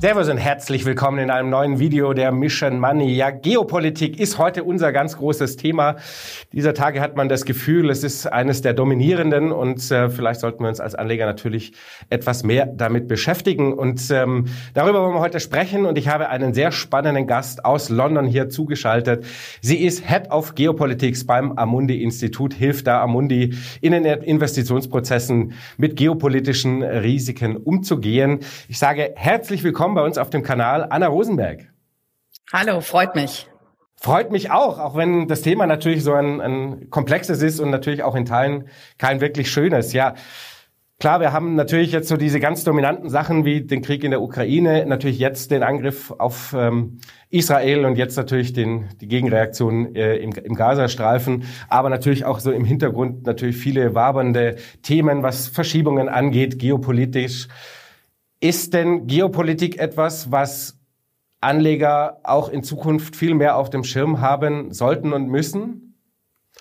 Servus und herzlich willkommen in einem neuen Video der Mission Money. Ja, Geopolitik ist heute unser ganz großes Thema. Dieser Tage hat man das Gefühl, es ist eines der dominierenden und äh, vielleicht sollten wir uns als Anleger natürlich etwas mehr damit beschäftigen. Und ähm, darüber wollen wir heute sprechen und ich habe einen sehr spannenden Gast aus London hier zugeschaltet. Sie ist Head of Geopolitics beim Amundi Institut, hilft da Amundi in den Investitionsprozessen mit geopolitischen Risiken umzugehen. Ich sage herzlich willkommen willkommen bei uns auf dem Kanal, Anna Rosenberg. Hallo, freut mich. Freut mich auch, auch wenn das Thema natürlich so ein, ein komplexes ist und natürlich auch in Teilen kein wirklich schönes. Ja, Klar, wir haben natürlich jetzt so diese ganz dominanten Sachen wie den Krieg in der Ukraine, natürlich jetzt den Angriff auf ähm, Israel und jetzt natürlich den, die Gegenreaktion äh, im, im Gazastreifen, aber natürlich auch so im Hintergrund natürlich viele wabernde Themen, was Verschiebungen angeht, geopolitisch. Ist denn Geopolitik etwas, was Anleger auch in Zukunft viel mehr auf dem Schirm haben sollten und müssen?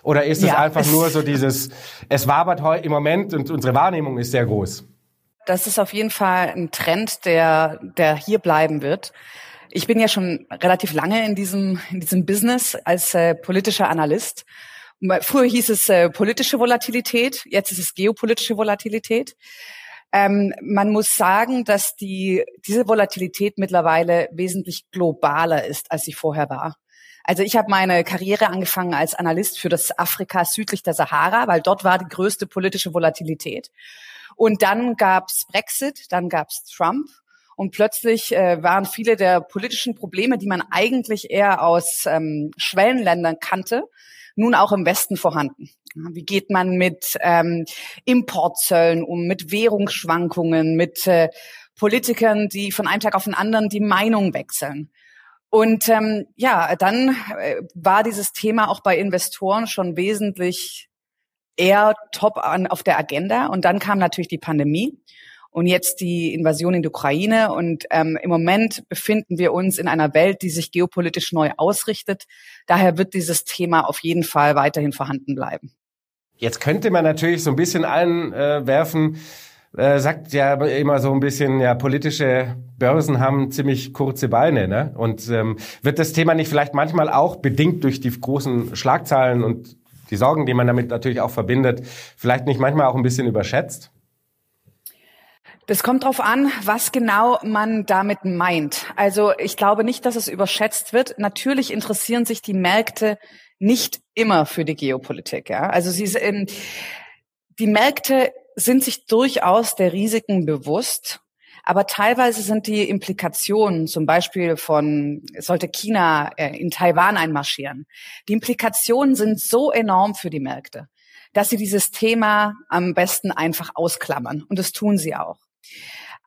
Oder ist es ja, einfach es nur so dieses, es wabert heute im Moment und unsere Wahrnehmung ist sehr groß? Das ist auf jeden Fall ein Trend, der, der hier bleiben wird. Ich bin ja schon relativ lange in diesem, in diesem Business als äh, politischer Analyst. Früher hieß es äh, politische Volatilität, jetzt ist es geopolitische Volatilität. Ähm, man muss sagen, dass die, diese Volatilität mittlerweile wesentlich globaler ist, als sie vorher war. Also ich habe meine Karriere angefangen als Analyst für das Afrika südlich der Sahara, weil dort war die größte politische Volatilität. Und dann gab's Brexit, dann gab's Trump und plötzlich äh, waren viele der politischen Probleme, die man eigentlich eher aus ähm, Schwellenländern kannte, nun auch im Westen vorhanden. Wie geht man mit ähm, Importzöllen um, mit Währungsschwankungen, mit äh, Politikern, die von einem Tag auf den anderen die Meinung wechseln? Und ähm, ja, dann äh, war dieses Thema auch bei Investoren schon wesentlich eher top an, auf der Agenda. Und dann kam natürlich die Pandemie und jetzt die Invasion in die Ukraine. Und ähm, im Moment befinden wir uns in einer Welt, die sich geopolitisch neu ausrichtet. Daher wird dieses Thema auf jeden Fall weiterhin vorhanden bleiben. Jetzt könnte man natürlich so ein bisschen einwerfen, äh, sagt ja immer so ein bisschen, ja, politische Börsen haben ziemlich kurze Beine, ne? Und ähm, wird das Thema nicht vielleicht manchmal auch bedingt durch die großen Schlagzahlen und die Sorgen, die man damit natürlich auch verbindet, vielleicht nicht manchmal auch ein bisschen überschätzt? Das kommt drauf an, was genau man damit meint. Also ich glaube nicht, dass es überschätzt wird. Natürlich interessieren sich die Märkte nicht immer für die Geopolitik. Ja? Also sie, ähm, die Märkte sind sich durchaus der Risiken bewusst. Aber teilweise sind die Implikationen, zum Beispiel von, sollte China äh, in Taiwan einmarschieren, die Implikationen sind so enorm für die Märkte, dass sie dieses Thema am besten einfach ausklammern. Und das tun sie auch.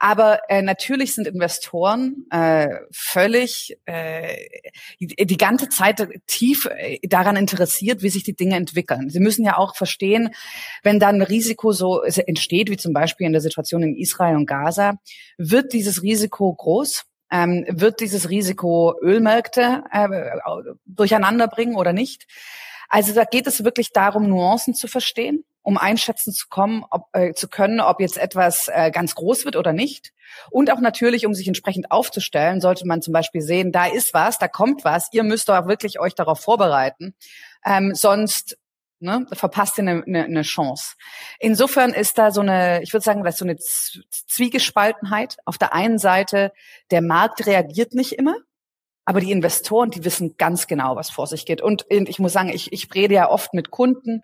Aber äh, natürlich sind Investoren äh, völlig äh, die, ganze Zeit tief äh, daran interessiert, wie sich die Dinge entwickeln. Sie müssen ja auch verstehen, wenn dann ein Risiko so entsteht, wie zum Beispiel in der Situation in Israel und Gaza, wird dieses Risiko groß? Ähm, wird dieses Risiko Ölmärkte äh, durcheinander bringen oder nicht? Also da geht es wirklich darum, Nuancen zu verstehen um einschätzen zu kommen, ob, äh, zu können, ob jetzt etwas äh, ganz groß wird oder nicht. Und auch natürlich, um sich entsprechend aufzustellen, sollte man zum Beispiel sehen, da ist was, da kommt was. Ihr müsst doch wirklich euch darauf vorbereiten. Ähm, sonst ne, verpasst ihr eine, eine, eine Chance. Insofern ist da so eine, ich würde sagen, das ist so eine Zwiegespaltenheit. Auf der einen Seite, der Markt reagiert nicht immer. Aber die Investoren, die wissen ganz genau, was vor sich geht. Und ich muss sagen, ich, ich rede ja oft mit Kunden,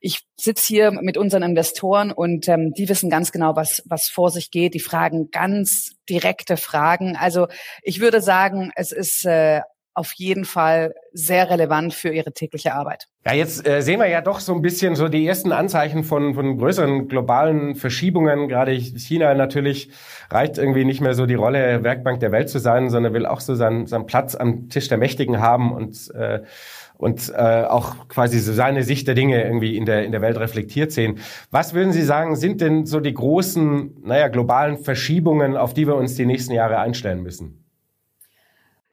ich sitze hier mit unseren Investoren und ähm, die wissen ganz genau, was, was vor sich geht. Die fragen ganz direkte Fragen. Also ich würde sagen, es ist äh, auf jeden Fall sehr relevant für ihre tägliche Arbeit. Ja, jetzt äh, sehen wir ja doch so ein bisschen so die ersten Anzeichen von, von größeren globalen Verschiebungen. Gerade China natürlich reicht irgendwie nicht mehr so die Rolle Werkbank der Welt zu sein, sondern will auch so seinen, seinen Platz am Tisch der Mächtigen haben und äh, und äh, auch quasi so seine Sicht der Dinge irgendwie in der, in der Welt reflektiert sehen. Was würden Sie sagen, sind denn so die großen, naja, globalen Verschiebungen, auf die wir uns die nächsten Jahre einstellen müssen?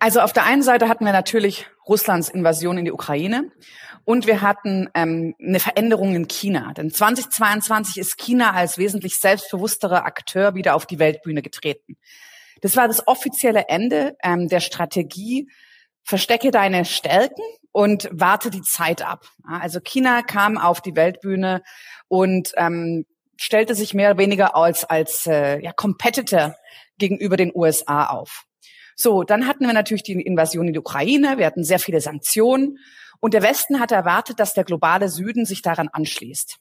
Also auf der einen Seite hatten wir natürlich Russlands Invasion in die Ukraine und wir hatten ähm, eine Veränderung in China. Denn 2022 ist China als wesentlich selbstbewussterer Akteur wieder auf die Weltbühne getreten. Das war das offizielle Ende ähm, der Strategie, verstecke deine Stärken und warte die Zeit ab. Also China kam auf die Weltbühne und ähm, stellte sich mehr oder weniger als als äh, ja, Competitor gegenüber den USA auf. So, dann hatten wir natürlich die Invasion in die Ukraine, wir hatten sehr viele Sanktionen und der Westen hatte erwartet, dass der globale Süden sich daran anschließt.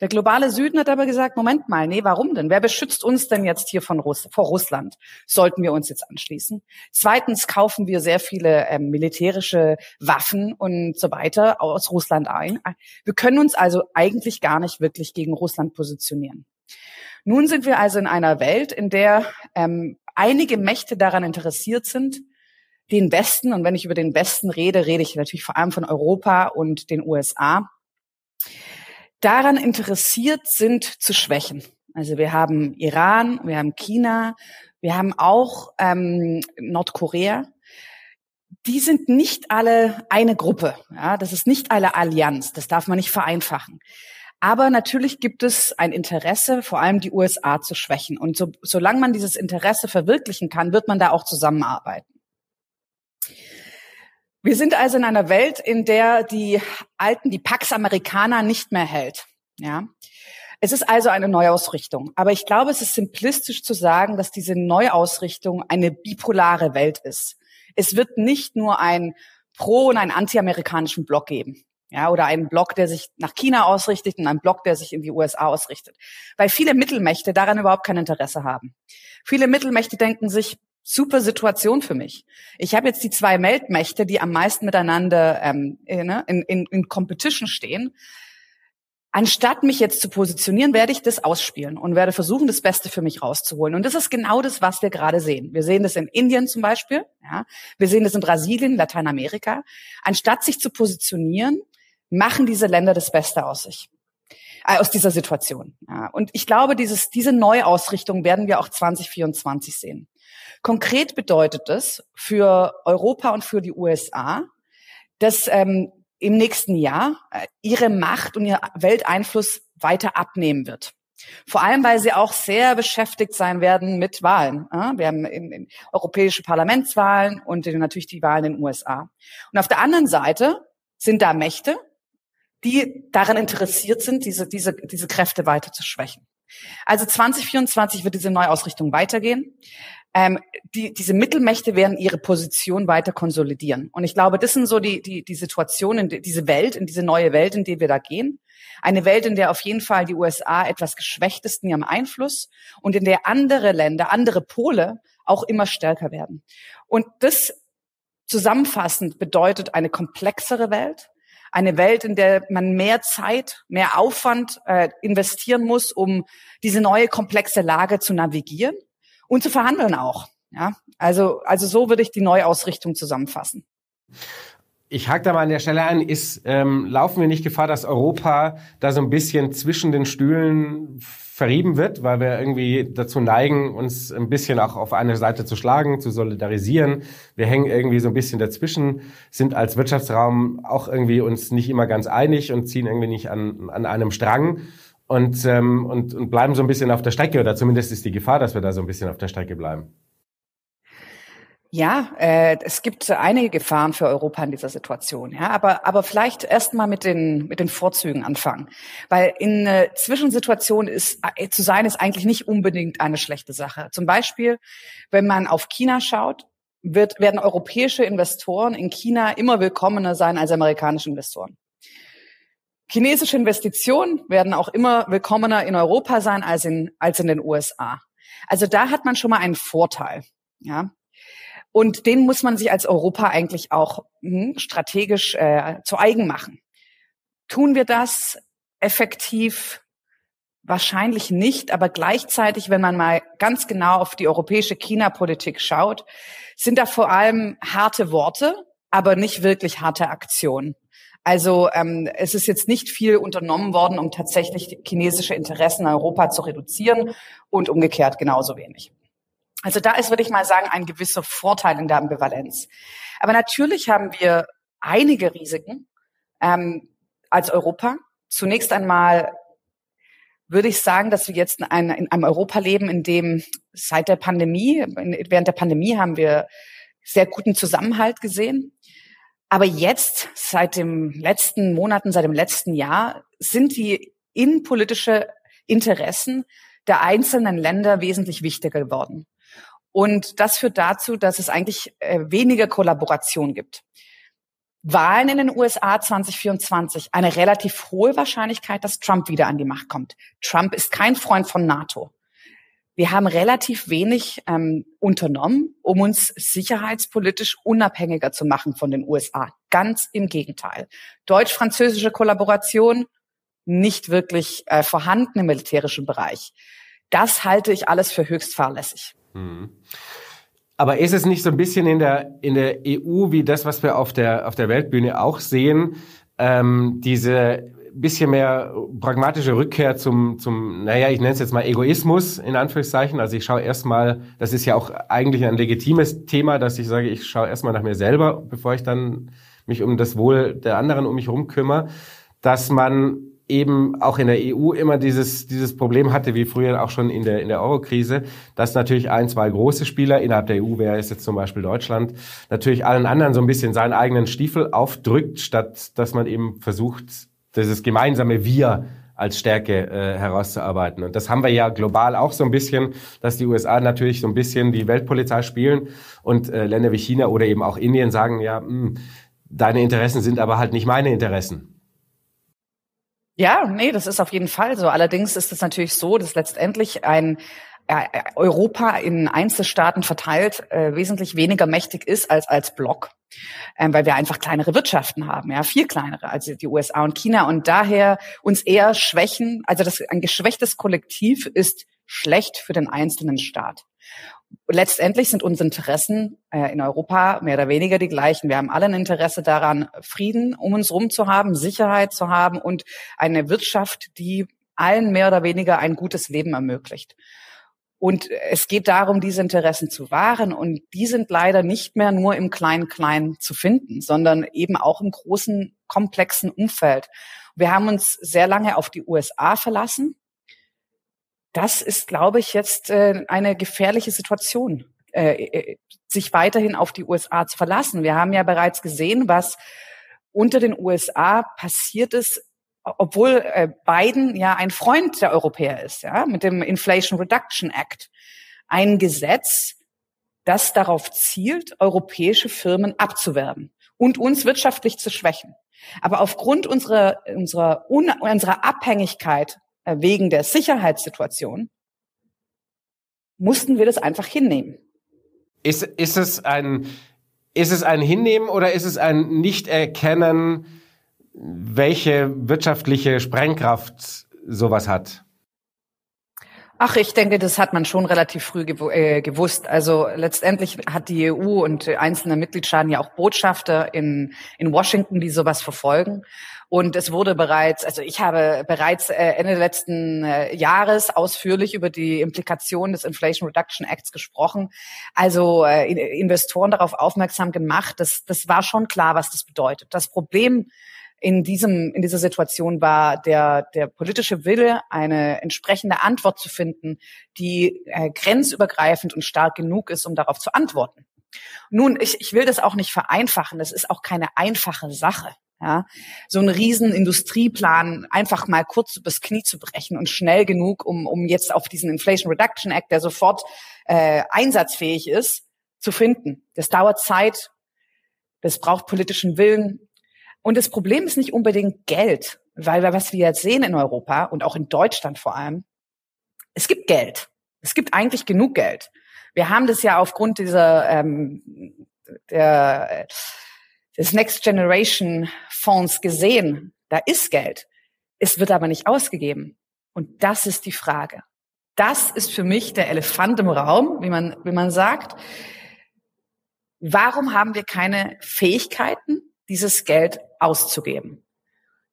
Der globale Süden hat aber gesagt, Moment mal, nee, warum denn? Wer beschützt uns denn jetzt hier von Russ vor Russland? Sollten wir uns jetzt anschließen? Zweitens kaufen wir sehr viele ähm, militärische Waffen und so weiter aus Russland ein. Wir können uns also eigentlich gar nicht wirklich gegen Russland positionieren. Nun sind wir also in einer Welt, in der ähm, einige Mächte daran interessiert sind, den Westen, und wenn ich über den Westen rede, rede ich natürlich vor allem von Europa und den USA, daran interessiert sind zu schwächen. Also wir haben Iran, wir haben China, wir haben auch ähm, Nordkorea. Die sind nicht alle eine Gruppe. Ja, das ist nicht alle Allianz. Das darf man nicht vereinfachen. Aber natürlich gibt es ein Interesse, vor allem die USA zu schwächen. Und so, solange man dieses Interesse verwirklichen kann, wird man da auch zusammenarbeiten. Wir sind also in einer Welt, in der die alten, die Pax Amerikaner nicht mehr hält. Ja. Es ist also eine Neuausrichtung. Aber ich glaube, es ist simplistisch zu sagen, dass diese Neuausrichtung eine bipolare Welt ist. Es wird nicht nur ein pro- und einen anti-amerikanischen Block geben ja, oder einen Block, der sich nach China ausrichtet und einen Block, der sich in die USA ausrichtet. Weil viele Mittelmächte daran überhaupt kein Interesse haben. Viele Mittelmächte denken sich, super Situation für mich. Ich habe jetzt die zwei Weltmächte, die am meisten miteinander ähm, äh, ne, in, in, in Competition stehen. Anstatt mich jetzt zu positionieren, werde ich das ausspielen und werde versuchen, das Beste für mich rauszuholen. Und das ist genau das, was wir gerade sehen. Wir sehen das in Indien zum Beispiel, ja. Wir sehen das in Brasilien, Lateinamerika. Anstatt sich zu positionieren, machen diese Länder das Beste aus sich äh, aus dieser Situation. Ja. Und ich glaube, dieses, diese Neuausrichtung werden wir auch 2024 sehen. Konkret bedeutet es für Europa und für die USA, dass ähm, im nächsten Jahr äh, ihre Macht und ihr Welteinfluss weiter abnehmen wird. Vor allem, weil sie auch sehr beschäftigt sein werden mit Wahlen. Wir haben in, in europäische Parlamentswahlen und natürlich die Wahlen in den USA. Und auf der anderen Seite sind da Mächte, die daran interessiert sind, diese, diese, diese Kräfte weiter zu schwächen. Also 2024 wird diese Neuausrichtung weitergehen. Ähm, die, diese Mittelmächte werden ihre Position weiter konsolidieren. Und ich glaube, das sind so die, die, die Situationen, diese Welt, in diese neue Welt, in die wir da gehen. Eine Welt, in der auf jeden Fall die USA etwas geschwächt ist in ihrem Einfluss und in der andere Länder, andere Pole auch immer stärker werden. Und das zusammenfassend bedeutet eine komplexere Welt, eine Welt, in der man mehr Zeit, mehr Aufwand äh, investieren muss, um diese neue komplexe Lage zu navigieren und zu verhandeln auch. Ja, also, also so würde ich die Neuausrichtung zusammenfassen. Ich hake da mal an der Stelle ein, ist, ähm, laufen wir nicht Gefahr, dass Europa da so ein bisschen zwischen den Stühlen verrieben wird, weil wir irgendwie dazu neigen, uns ein bisschen auch auf eine Seite zu schlagen, zu solidarisieren. Wir hängen irgendwie so ein bisschen dazwischen, sind als Wirtschaftsraum auch irgendwie uns nicht immer ganz einig und ziehen irgendwie nicht an, an einem Strang und, ähm, und, und bleiben so ein bisschen auf der Strecke oder zumindest ist die Gefahr, dass wir da so ein bisschen auf der Strecke bleiben. Ja, äh, es gibt einige Gefahren für Europa in dieser Situation. Ja, aber aber vielleicht erst mal mit den mit den Vorzügen anfangen, weil in äh, Zwischensituationen ist äh, zu sein ist eigentlich nicht unbedingt eine schlechte Sache. Zum Beispiel, wenn man auf China schaut, wird werden europäische Investoren in China immer willkommener sein als amerikanische Investoren. Chinesische Investitionen werden auch immer willkommener in Europa sein als in als in den USA. Also da hat man schon mal einen Vorteil. Ja, Und den muss man sich als Europa eigentlich auch hm, strategisch äh, zu eigen machen. Tun wir das effektiv? Wahrscheinlich nicht, aber gleichzeitig, wenn man mal ganz genau auf die europäische China-Politik schaut, sind da vor allem harte Worte, aber nicht wirklich harte Aktionen. Also ähm, es ist jetzt nicht viel unternommen worden, um tatsächlich chinesische Interessen in Europa zu reduzieren und umgekehrt genauso wenig. Also da ist, würde ich mal sagen, ein gewisser Vorteil in der Ambivalenz. Aber natürlich haben wir einige Risiken ähm, als Europa. Zunächst einmal würde ich sagen, dass wir jetzt in, ein, in einem Europa leben, in dem seit der Pandemie, während der Pandemie haben wir sehr guten Zusammenhalt gesehen. Aber jetzt, seit dem letzten Monaten, seit dem letzten Jahr, sind die innenpolitische Interessen der einzelnen Länder wesentlich wichtiger geworden. Und das führt dazu, dass es eigentlich äh, weniger Kollaboration gibt. Wahlen in den USA 2024, eine relativ hohe Wahrscheinlichkeit, dass Trump wieder an die Macht kommt. Trump ist kein Freund von NATO. Wir haben relativ wenig ähm, unternommen, um uns sicherheitspolitisch unabhängiger zu machen von den USA. Ganz im Gegenteil. Deutsch-französische Kollaboration nicht wirklich äh, vorhanden im militärischen Bereich. Das halte ich alles für höchst fahrlässig. Mhm. Aber ist es nicht so ein bisschen in der, in der EU wie das, was wir auf der, auf der Weltbühne auch sehen, ähm, diese bisschen mehr pragmatische Rückkehr zum, zum, naja, ich nenne es jetzt mal Egoismus, in Anführungszeichen. Also ich schaue erstmal, das ist ja auch eigentlich ein legitimes Thema, dass ich sage, ich schaue erstmal nach mir selber, bevor ich dann mich um das Wohl der anderen um mich herum kümmere, dass man eben auch in der EU immer dieses, dieses Problem hatte, wie früher auch schon in der, in der Euro-Krise, dass natürlich ein, zwei große Spieler innerhalb der EU, wäre es jetzt zum Beispiel Deutschland, natürlich allen anderen so ein bisschen seinen eigenen Stiefel aufdrückt, statt dass man eben versucht, dieses gemeinsame Wir als Stärke äh, herauszuarbeiten. Und das haben wir ja global auch so ein bisschen, dass die USA natürlich so ein bisschen die Weltpolizei spielen und äh, Länder wie China oder eben auch Indien sagen, ja, mh, hm, deine Interessen sind aber halt nicht meine Interessen. Ja, nee, das ist auf jeden Fall so. Allerdings ist es natürlich so, dass letztendlich ein äh, Europa in Einzelstaaten verteilt äh, wesentlich weniger mächtig ist als als Block, ähm, weil wir einfach kleinere Wirtschaften haben, ja, viel kleinere als die USA und China und daher uns eher schwächen. Also das ein geschwächtes Kollektiv ist schlecht für den einzelnen Staat letztendlich sind unsere Interessen äh, in Europa mehr oder weniger die gleichen. Wir haben alle ein Interesse daran, Frieden um uns herum zu haben, Sicherheit zu haben und eine Wirtschaft, die allen mehr oder weniger ein gutes Leben ermöglicht. Und es geht darum, diese Interessen zu wahren. Und die sind leider nicht mehr nur im Klein-Klein zu finden, sondern eben auch im großen, komplexen Umfeld. Wir haben uns sehr lange auf die USA verlassen das ist, glaube ich, jetzt äh, eine gefährliche Situation, äh, äh sich weiterhin auf die USA zu verlassen. Wir haben ja bereits gesehen, was unter den USA passiert ist, obwohl äh, Biden ja ein Freund der Europäer ist, ja, mit dem Inflation Reduction Act. Ein Gesetz, das darauf zielt, europäische Firmen abzuwerben und uns wirtschaftlich zu schwächen. Aber aufgrund unserer, unserer, unserer Abhängigkeit wegen der Sicherheitssituation, mussten wir das einfach hinnehmen. Ist, ist, es ein, ist es ein Hinnehmen oder ist es ein Nicht-Erkennen, welche wirtschaftliche Sprengkraft sowas hat? Ach, ich denke, das hat man schon relativ früh äh, gewusst. Also letztendlich hat die EU und einzelne Mitgliedstaaten ja auch Botschafter in, in Washington, die sowas verfolgen. Und es wurde bereits, also ich habe bereits äh, Ende letzten äh, Jahres ausführlich über die Implikationen des Inflation Reduction Acts gesprochen. Also Investoren darauf aufmerksam gemacht. Das, das war schon klar, was das bedeutet. Das Problem in diesem, in dieser Situation war der, der politische Wille, eine entsprechende Antwort zu finden, die äh, grenzübergreifend und stark genug ist, um darauf zu antworten. Nun, ich, ich will das auch nicht vereinfachen. Das ist auch keine einfache Sache. Ja, so einen riesen Industrieplan einfach mal kurz übers Knie zu brechen und schnell genug, um, um jetzt auf diesen Inflation Reduction Act, der sofort äh, einsatzfähig ist, zu finden. Das dauert Zeit, das braucht politischen Willen, und das Problem ist nicht unbedingt Geld, weil was wir jetzt sehen in Europa und auch in Deutschland vor allem, es gibt Geld. Es gibt eigentlich genug Geld. Wir haben das ja aufgrund dieser ähm, der, des Next Generation Fonds gesehen. Da ist Geld. Es wird aber nicht ausgegeben. Und das ist die Frage. Das ist für mich der Elefant im Raum, wie man, wie man sagt. Warum haben wir keine Fähigkeiten, dieses Geld auszugeben?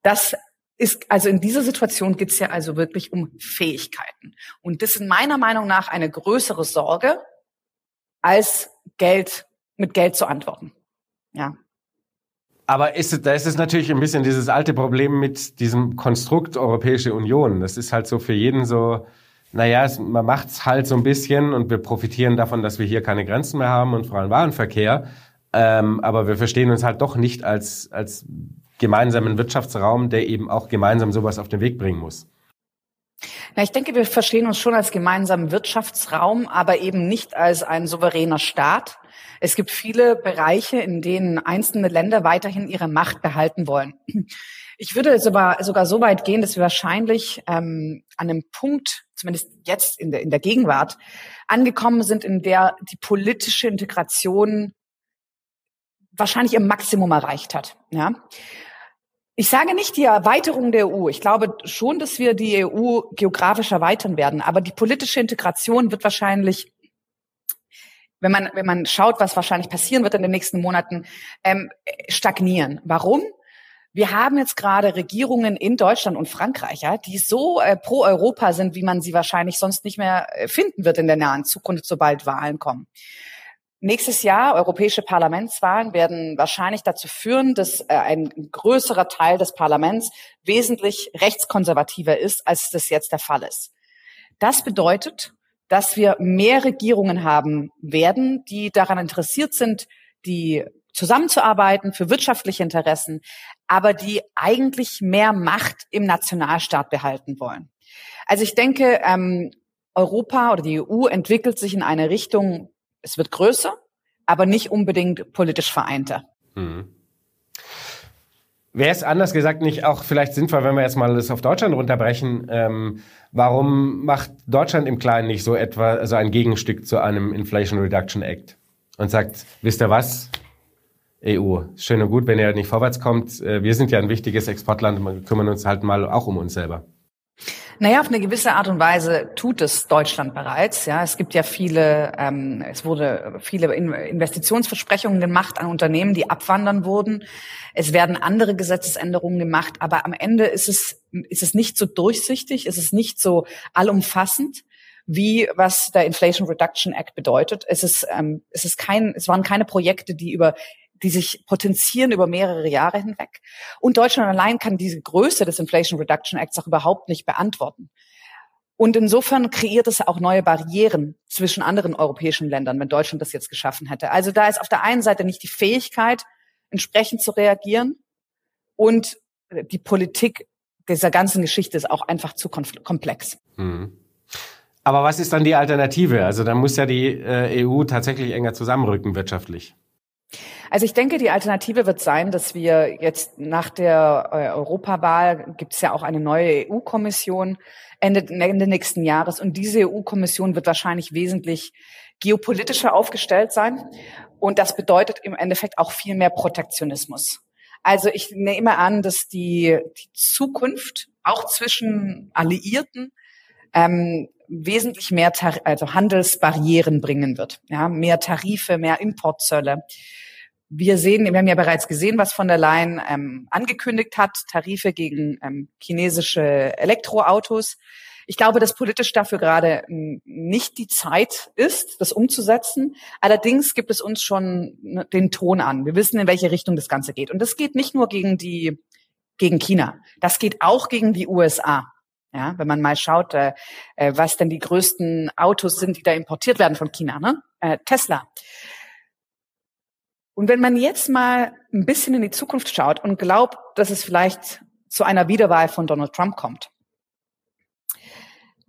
Das ist, also in dieser Situation geht es ja also wirklich um Fähigkeiten. Und das ist meiner Meinung nach eine größere Sorge, als Geld, mit Geld zu antworten. Ja. Aber ist, da ist es natürlich ein bisschen dieses alte Problem mit diesem Konstrukt Europäische Union. Das ist halt so für jeden so, naja, es, man macht's halt so ein bisschen und wir profitieren davon, dass wir hier keine Grenzen mehr haben und freien Warenverkehr. Ähm, aber wir verstehen uns halt doch nicht als, als gemeinsamen Wirtschaftsraum, der eben auch gemeinsam sowas auf den Weg bringen muss. Ja, ich denke, wir verstehen uns schon als gemeinsamen Wirtschaftsraum, aber eben nicht als ein souveräner Staat. Es gibt viele Bereiche, in denen einzelne Länder weiterhin ihre Macht behalten wollen. Ich würde sogar, sogar so weit gehen, dass wir wahrscheinlich ähm, an einem Punkt, zumindest jetzt in der, in der Gegenwart, angekommen sind, in der die politische Integration wahrscheinlich ihr Maximum erreicht hat. Ja? Ich sage nicht die Erweiterung der EU. Ich glaube schon, dass wir die EU geografisch erweitern werden. Aber die politische Integration wird wahrscheinlich, wenn man, wenn man schaut, was wahrscheinlich passieren wird in den nächsten Monaten, ähm, stagnieren. Warum? Wir haben jetzt gerade Regierungen in Deutschland und Frankreich, ja, die so äh, pro Europa sind, wie man sie wahrscheinlich sonst nicht mehr äh, finden wird in der nahen Zukunft, sobald Wahlen kommen. Nächstes Jahr, europäische Parlamentswahlen, werden wahrscheinlich dazu führen, dass äh, ein größerer Teil des Parlaments wesentlich rechtskonservativer ist, als das jetzt der Fall ist. Das bedeutet, dass wir mehr Regierungen haben werden, die daran interessiert sind, die zusammenzuarbeiten für wirtschaftliche Interessen, aber die eigentlich mehr Macht im Nationalstaat behalten wollen. Also ich denke, ähm, Europa oder die EU entwickelt sich in eine Richtung, es wird größer, aber nicht unbedingt politisch vereinter. Mhm. Wäre es anders gesagt nicht auch vielleicht sinnvoll, wenn wir jetzt mal das auf Deutschland runterbrechen? Ähm, warum macht Deutschland im Kleinen nicht so etwa so also ein Gegenstück zu einem Inflation Reduction Act und sagt, wisst ihr was? EU, schön und gut, wenn ihr nicht vorwärts kommt. Äh, wir sind ja ein wichtiges Exportland, wir kümmern uns halt mal auch um uns selber. Naja, auf eine gewisse Art und Weise tut es Deutschland bereits. Ja, es gibt ja viele, ähm, es wurde viele Investitionsversprechungen gemacht an Unternehmen, die abwandern wurden. Es werden andere Gesetzesänderungen gemacht, aber am Ende ist es ist es nicht so durchsichtig, ist es nicht so allumfassend wie was der Inflation Reduction Act bedeutet. Es ist ähm, es ist kein es waren keine Projekte, die über die sich potenzieren über mehrere Jahre hinweg. Und Deutschland allein kann diese Größe des Inflation Reduction Acts auch überhaupt nicht beantworten. Und insofern kreiert es auch neue Barrieren zwischen anderen europäischen Ländern, wenn Deutschland das jetzt geschaffen hätte. Also da ist auf der einen Seite nicht die Fähigkeit, entsprechend zu reagieren und die Politik dieser ganzen Geschichte ist auch einfach zu komplex. Mhm. Aber was ist dann die Alternative? Also da muss ja die äh, EU tatsächlich enger zusammenrücken wirtschaftlich. Also ich denke, die Alternative wird sein, dass wir jetzt nach der äh, Europawahl gibt es ja auch eine neue EU-Kommission Ende, Ende nächsten Jahres und diese EU-Kommission wird wahrscheinlich wesentlich geopolitischer aufgestellt sein und das bedeutet im Endeffekt auch viel mehr Protektionismus. Also ich nehme an, dass die, die Zukunft auch zwischen Alliierten ähm, wesentlich mehr Tar also Handelsbarrieren bringen wird. Ja, mehr Tarife, mehr Importzölle. Wir sehen, wir haben ja bereits gesehen, was von der Leyen ähm, angekündigt hat, Tarife gegen ähm, chinesische Elektroautos. Ich glaube, dass politisch dafür gerade ähm, nicht die Zeit ist, das umzusetzen. Allerdings gibt es uns schon ne, den Ton an. Wir wissen, in welche Richtung das Ganze geht. Und das geht nicht nur gegen die, gegen China. Das geht auch gegen die USA. Ja, wenn man mal schaut, äh, äh, was denn die größten Autos sind, die da importiert werden von China, ne? Äh, Tesla. Und wenn man jetzt mal ein bisschen in die Zukunft schaut und glaubt, dass es vielleicht zu einer Wiederwahl von Donald Trump kommt,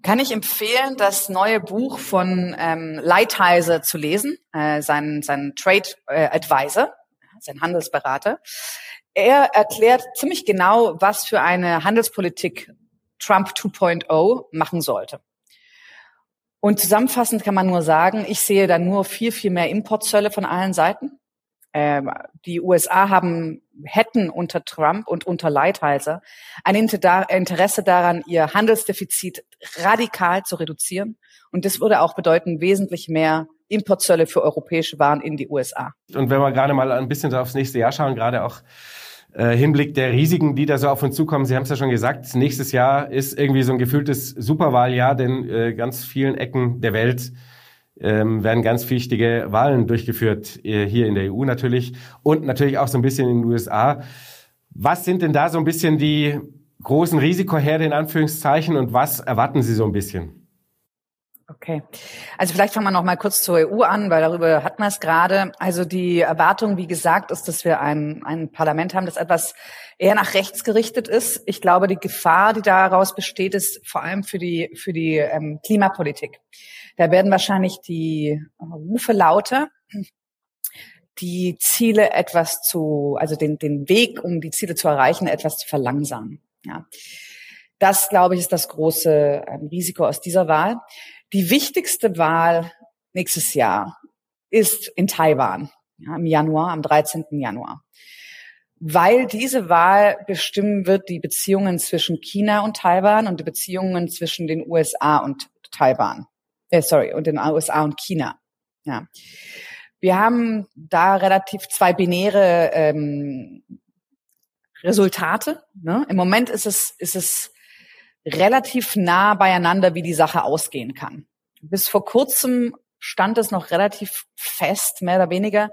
kann ich empfehlen, das neue Buch von ähm, Lighthizer zu lesen, äh, sein, sein Trade äh, Advisor, sein Handelsberater. Er erklärt ziemlich genau, was für eine Handelspolitik Trump 2.0 machen sollte. Und zusammenfassend kann man nur sagen, ich sehe da nur viel, viel mehr Importzölle von allen Seiten. Ähm, die USA haben, hätten unter Trump und unter Lighthizer ein Interesse daran, ihr Handelsdefizit radikal zu reduzieren. Und das würde auch bedeuten, wesentlich mehr Importzölle für europäische Waren in die USA. Und wenn wir gerade mal ein bisschen aufs nächste Jahr schauen, gerade auch äh, Hinblick der Risiken, die da so auf uns zukommen. Sie haben es ja schon gesagt, nächstes Jahr ist irgendwie so ein gefühltes Superwahljahr, denn äh, ganz vielen Ecken der Welt ähm, werden ganz wichtige Wahlen durchgeführt, äh, hier in der EU natürlich und natürlich auch so ein bisschen in den USA. Was sind denn da so ein bisschen die großen Risikoherde in Anführungszeichen und was erwarten Sie so ein bisschen? Okay. Also vielleicht fangen wir noch mal kurz zur EU an, weil darüber hat man es gerade. Also die Erwartung, wie gesagt, ist, dass wir ein, ein Parlament haben, das etwas eher nach rechts gerichtet ist. Ich glaube, die Gefahr, die daraus besteht, ist vor allem für die, für die ähm, Klimapolitik. Da werden wahrscheinlich die Rufe lauter, die Ziele etwas zu, also den, den Weg, um die Ziele zu erreichen, etwas zu verlangsamen. Ja. Das, glaube ich, ist das große ähm, Risiko aus dieser Wahl. Die wichtigste Wahl nächstes Jahr ist in Taiwan ja, im Januar, am 13. Januar. Weil diese Wahl bestimmen wird die Beziehungen zwischen China und Taiwan und die Beziehungen zwischen den USA und Taiwan. Äh, sorry, und den USA und China. Ja. Wir haben da relativ zwei binäre ähm, Resultate. Ne? Im Moment ist es, ist es relativ nah beieinander, wie die Sache ausgehen kann. Bis vor kurzem stand es noch relativ fest, mehr oder weniger,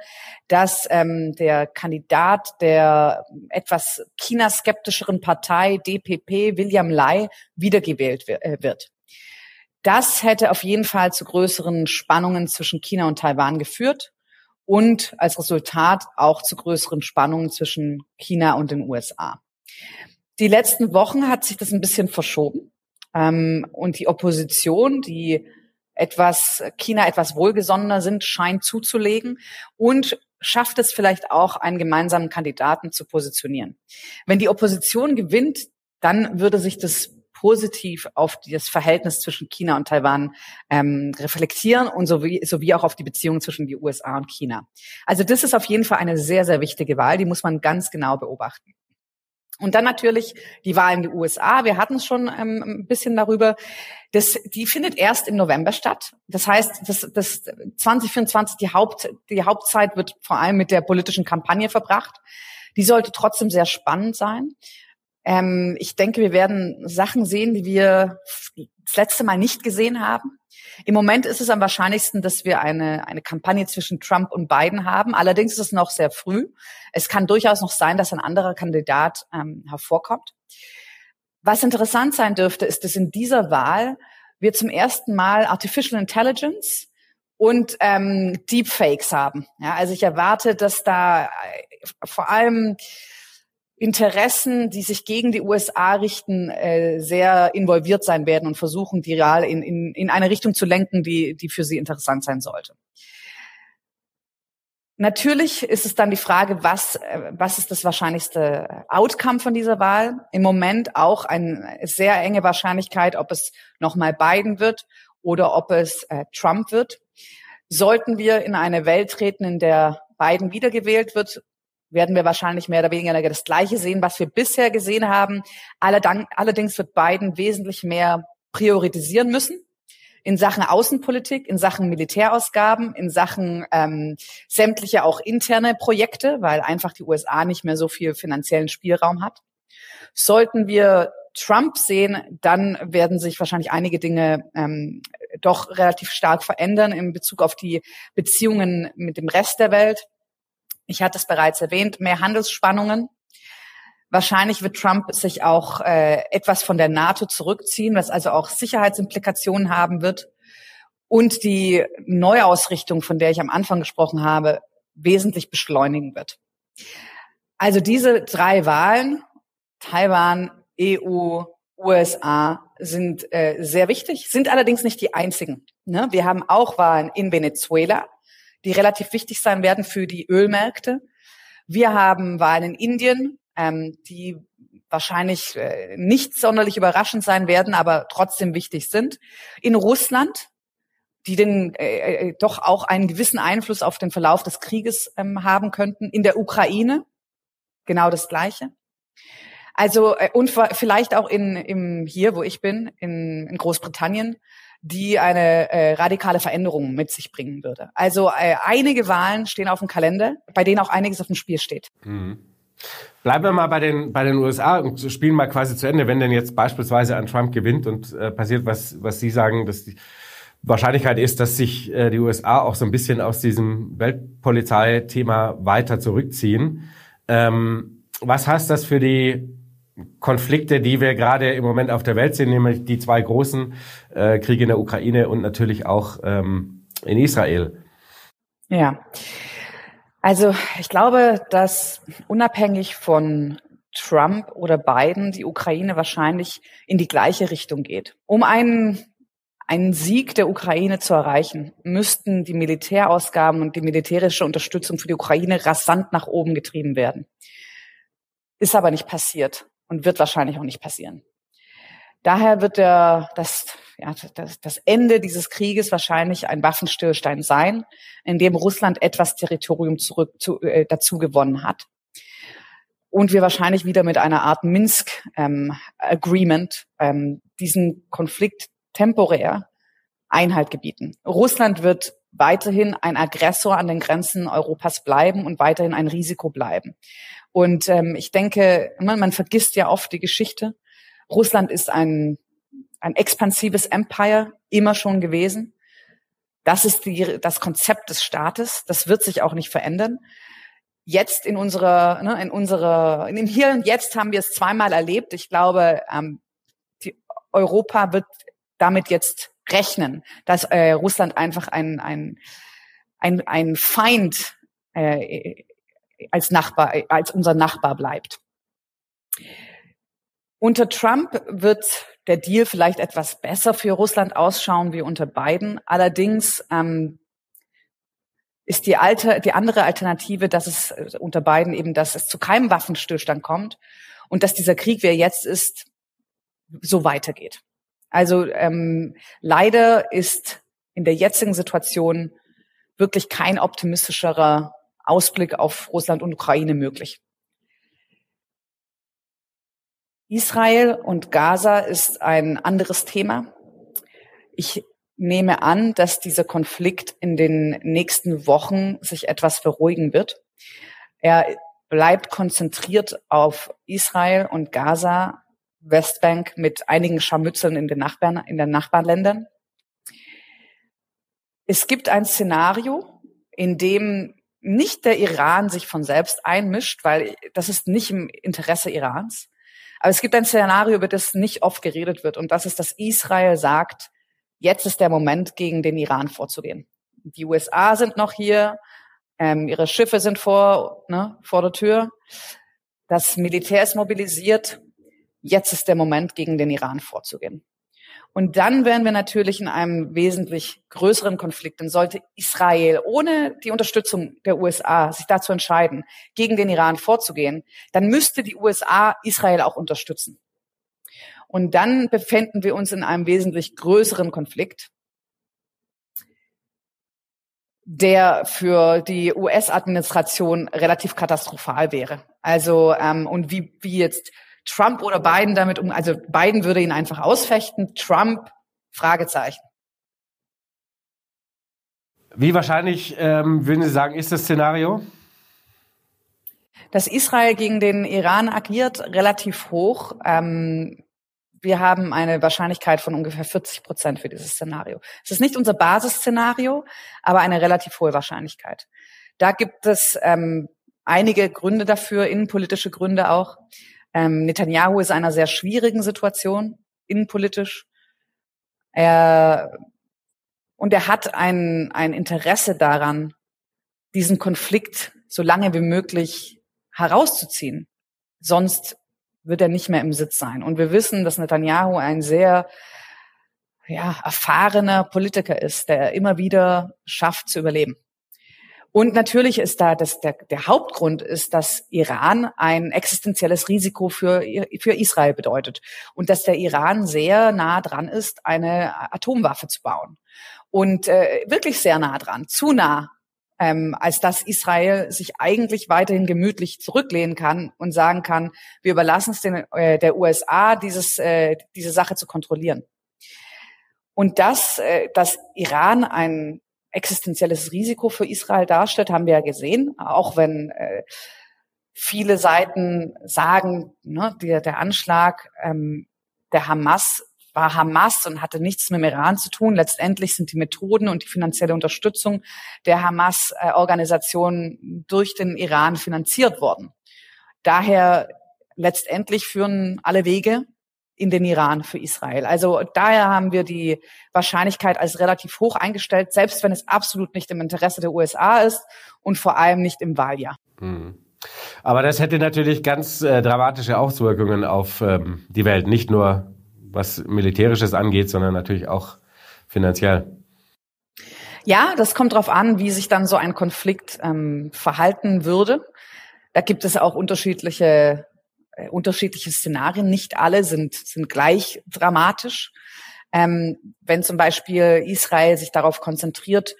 dass ähm, der Kandidat der etwas China-skeptischeren Partei DPP, William Lai, wiedergewählt äh, wird. Das hätte auf jeden Fall zu größeren Spannungen zwischen China und Taiwan geführt und als Resultat auch zu größeren Spannungen zwischen China und den USA. Die letzten Wochen hat sich das ein bisschen verschoben. Ähm, und die Opposition, die etwas, China etwas wohlgesonnener sind, scheint zuzulegen und schafft es vielleicht auch, einen gemeinsamen Kandidaten zu positionieren. Wenn die Opposition gewinnt, dann würde sich das positiv auf das Verhältnis zwischen China und Taiwan ähm, reflektieren und sowie, sowie auch auf die Beziehungen zwischen die USA und China. Also das ist auf jeden Fall eine sehr, sehr wichtige Wahl, die muss man ganz genau beobachten. Und dann natürlich die Wahl in die USA. Wir hatten es schon ähm, ein bisschen darüber. Das, die findet erst im November statt. Das heißt, das, das 2024, die, Haupt, die Hauptzeit wird vor allem mit der politischen Kampagne verbracht. Die sollte trotzdem sehr spannend sein. Ähm, ich denke, wir werden Sachen sehen, die wir das letzte Mal nicht gesehen haben. Im Moment ist es am wahrscheinlichsten, dass wir eine, eine Kampagne zwischen Trump und Biden haben. Allerdings ist es noch sehr früh. Es kann durchaus noch sein, dass ein anderer Kandidat ähm, hervorkommt. Was interessant sein dürfte, ist, dass in dieser Wahl wir zum ersten Mal Artificial Intelligence und ähm, Deepfakes haben. Ja, also ich erwarte, dass da äh, vor allem Interessen, die sich gegen die USA richten, äh, sehr involviert sein werden und versuchen, die Real in, in, in eine Richtung zu lenken, die, die für sie interessant sein sollte. Natürlich ist es dann die Frage, was, äh, was ist das wahrscheinlichste Outcome von dieser Wahl? Im Moment auch eine sehr enge Wahrscheinlichkeit, ob es nochmal Biden wird oder ob es äh, Trump wird. Sollten wir in eine Welt treten, in der Biden wiedergewählt wird, werden wir wahrscheinlich mehr oder weniger das Gleiche sehen, was wir bisher gesehen haben. Allerdings wird Biden wesentlich mehr priorisieren müssen in Sachen Außenpolitik, in Sachen Militärausgaben, in Sachen ähm, sämtliche auch interne Projekte, weil einfach die USA nicht mehr so viel finanziellen Spielraum hat. Sollten wir Trump sehen, dann werden sich wahrscheinlich einige Dinge ähm, doch relativ stark verändern in Bezug auf die Beziehungen mit dem Rest der Welt. Ich hatte es bereits erwähnt, mehr Handelsspannungen. Wahrscheinlich wird Trump sich auch äh, etwas von der NATO zurückziehen, was also auch Sicherheitsimplikationen haben wird und die Neuausrichtung, von der ich am Anfang gesprochen habe, wesentlich beschleunigen wird. Also diese drei Wahlen, Taiwan, EU, USA, sind äh, sehr wichtig, sind allerdings nicht die einzigen. Ne? Wir haben auch Wahlen in Venezuela, die relativ wichtig sein werden für die Ölmärkte. Wir haben Wahlen in Indien, ähm, die wahrscheinlich äh, nicht sonderlich überraschend sein werden, aber trotzdem wichtig sind. In Russland die den äh, äh, doch auch einen gewissen Einfluss auf den Verlauf des Krieges ähm, haben könnten. In der Ukraine genau das Gleiche. Also äh, und vielleicht auch in im hier, wo ich bin, in, in Großbritannien, die eine äh, radikale Veränderung mit sich bringen würde. Also äh, einige Wahlen stehen auf dem Kalender, bei denen auch einiges auf dem Spiel steht. Mhm. Bleiben wir mal bei den, bei den USA und spielen mal quasi zu Ende, wenn denn jetzt beispielsweise ein Trump gewinnt und äh, passiert, was, was Sie sagen, dass die Wahrscheinlichkeit ist, dass sich äh, die USA auch so ein bisschen aus diesem Weltpolizei-Thema weiter zurückziehen. Ähm, was heißt das für die Konflikte, die wir gerade im Moment auf der Welt sehen, nämlich die zwei großen äh, Kriege in der Ukraine und natürlich auch ähm, in Israel? Ja. Also ich glaube, dass unabhängig von Trump oder Biden die Ukraine wahrscheinlich in die gleiche Richtung geht. Um einen, einen Sieg der Ukraine zu erreichen, müssten die Militärausgaben und die militärische Unterstützung für die Ukraine rasant nach oben getrieben werden. Ist aber nicht passiert und wird wahrscheinlich auch nicht passieren. Daher wird der, das, ja, das, das Ende dieses Krieges wahrscheinlich ein Waffenstillstand sein, in dem Russland etwas Territorium zurück zu, äh, dazu gewonnen hat. Und wir wahrscheinlich wieder mit einer Art Minsk-Agreement ähm, ähm, diesen Konflikt temporär Einhalt gebieten. Russland wird weiterhin ein Aggressor an den Grenzen Europas bleiben und weiterhin ein Risiko bleiben. Und ähm, ich denke, man, man vergisst ja oft die Geschichte. Russland ist ein, ein expansives Empire immer schon gewesen. Das ist die, das Konzept des Staates. Das wird sich auch nicht verändern. Jetzt in unserer, ne, in unserer, in dem Hier und Jetzt haben wir es zweimal erlebt. Ich glaube, ähm, die, Europa wird damit jetzt rechnen, dass äh, Russland einfach ein, ein, ein, ein Feind äh, als Nachbar, als unser Nachbar bleibt. Unter Trump wird der Deal vielleicht etwas besser für Russland ausschauen wie unter Biden. Allerdings ähm, ist die alte, die andere Alternative, dass es äh, unter Biden eben, dass es zu keinem Waffenstillstand kommt und dass dieser Krieg, wie er jetzt ist, so weitergeht. Also ähm, leider ist in der jetzigen Situation wirklich kein optimistischerer Ausblick auf Russland und Ukraine möglich. Israel und Gaza ist ein anderes Thema. Ich nehme an, dass dieser Konflikt in den nächsten Wochen sich etwas beruhigen wird. Er bleibt konzentriert auf Israel und Gaza, Westbank mit einigen Scharmützeln in den Nachbarn, in den Nachbarländern. Es gibt ein Szenario, in dem nicht der Iran sich von selbst einmischt, weil das ist nicht im Interesse Irans, aber es gibt ein Szenario, über das nicht oft geredet wird, und das ist, dass Israel sagt, jetzt ist der Moment, gegen den Iran vorzugehen. Die USA sind noch hier, ähm, ihre Schiffe sind vor, ne, vor der Tür. Das Militär ist mobilisiert. Jetzt ist der Moment, gegen den Iran vorzugehen. Und dann wären wir natürlich in einem wesentlich größeren Konflikt. Denn sollte Israel ohne die Unterstützung der USA sich dazu entscheiden, gegen den Iran vorzugehen, dann müsste die USA Israel auch unterstützen. Und dann befänden wir uns in einem wesentlich größeren Konflikt, der für die US-Administration relativ katastrophal wäre. Also ähm, und wie, wie jetzt Trump oder Biden damit um, also Biden würde ihn einfach ausfechten, Trump, Fragezeichen. Wie wahrscheinlich ähm, würden Sie sagen, ist das Szenario? Dass Israel gegen den Iran agiert, relativ hoch. Ähm, wir haben eine Wahrscheinlichkeit von ungefähr 40 Prozent für dieses Szenario. Es ist nicht unser Basisszenario, aber eine relativ hohe Wahrscheinlichkeit. Da gibt es ähm, einige Gründe dafür, innenpolitische Gründe auch. Ähm, Netanyahu ist in einer sehr schwierigen Situation, innenpolitisch. Er, und er hat ein, ein Interesse daran, diesen Konflikt so lange wie möglich herauszuziehen. Sonst wird er nicht mehr im Sitz sein. Und wir wissen, dass Netanyahu ein sehr ja, erfahrener Politiker ist, der immer wieder schafft zu überleben. Und natürlich ist da das, der, der Hauptgrund ist, dass Iran ein existenzielles Risiko für, für Israel bedeutet und dass der Iran sehr nah dran ist, eine Atomwaffe zu bauen. Und äh, wirklich sehr nah dran, zu nah, ähm, als dass Israel sich eigentlich weiterhin gemütlich zurücklehnen kann und sagen kann, wir überlassen es den, äh, der USA, dieses, äh, diese Sache zu kontrollieren. Und das, äh, dass Iran ein existenzielles Risiko für Israel darstellt, haben wir ja gesehen, auch wenn äh, viele Seiten sagen, ne, der, der Anschlag ähm, der Hamas war Hamas und hatte nichts mit dem Iran zu tun. Letztendlich sind die Methoden und die finanzielle Unterstützung der Hamas-Organisation durch den Iran finanziert worden. Daher letztendlich führen alle Wege in den Iran für Israel. Also daher haben wir die Wahrscheinlichkeit als relativ hoch eingestellt, selbst wenn es absolut nicht im Interesse der USA ist und vor allem nicht im Wahljahr. Mhm. Aber das hätte natürlich ganz äh, dramatische Auswirkungen auf ähm, die Welt, nicht nur was militärisches angeht, sondern natürlich auch finanziell. Ja, das kommt darauf an, wie sich dann so ein Konflikt ähm, verhalten würde. Da gibt es auch unterschiedliche äh, unterschiedliche Szenarien. Nicht alle sind, sind gleich dramatisch. Ähm, wenn zum Beispiel Israel sich darauf konzentriert,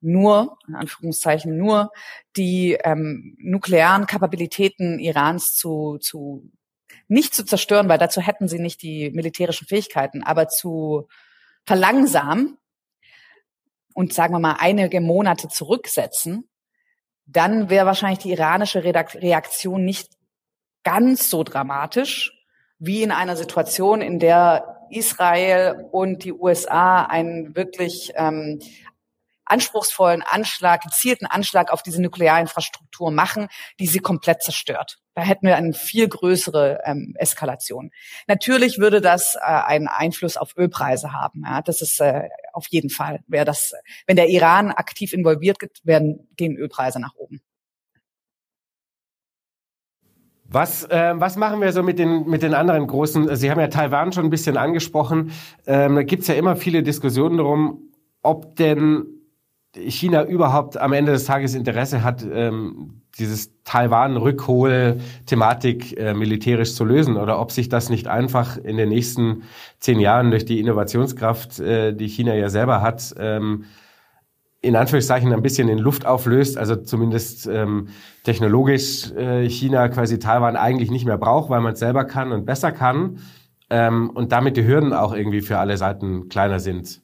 nur, in Anführungszeichen, nur die ähm, nuklearen Kapabilitäten Irans zu, zu nicht zu zerstören, weil dazu hätten sie nicht die militärischen Fähigkeiten, aber zu verlangsamen und sagen wir mal einige Monate zurücksetzen, dann wäre wahrscheinlich die iranische Reaktion nicht ganz so dramatisch wie in einer Situation, in der Israel und die USA einen wirklich ähm, anspruchsvollen Anschlag, gezielten Anschlag auf diese Nuklearinfrastruktur machen, die sie komplett zerstört. Da hätten wir eine viel größere ähm, Eskalation. Natürlich würde das äh, einen Einfluss auf Ölpreise haben. Ja, das ist äh, auf jeden Fall. Wäre das, wenn der Iran aktiv involviert werden, gehen Ölpreise nach oben. Was, äh, was machen wir so mit den, mit den anderen großen? Sie haben ja Taiwan schon ein bisschen angesprochen. Ähm, da gibt's ja immer viele Diskussionen darum, ob denn China überhaupt am Ende des Tages Interesse hat, ähm, dieses Taiwan-Rückhol-Thematik äh, militärisch zu lösen oder ob sich das nicht einfach in den nächsten zehn Jahren durch die Innovationskraft, äh, die China ja selber hat, ähm, in Anführungszeichen ein bisschen in Luft auflöst, also zumindest ähm, technologisch äh, China quasi Taiwan eigentlich nicht mehr braucht, weil man es selber kann und besser kann ähm, und damit die Hürden auch irgendwie für alle Seiten kleiner sind.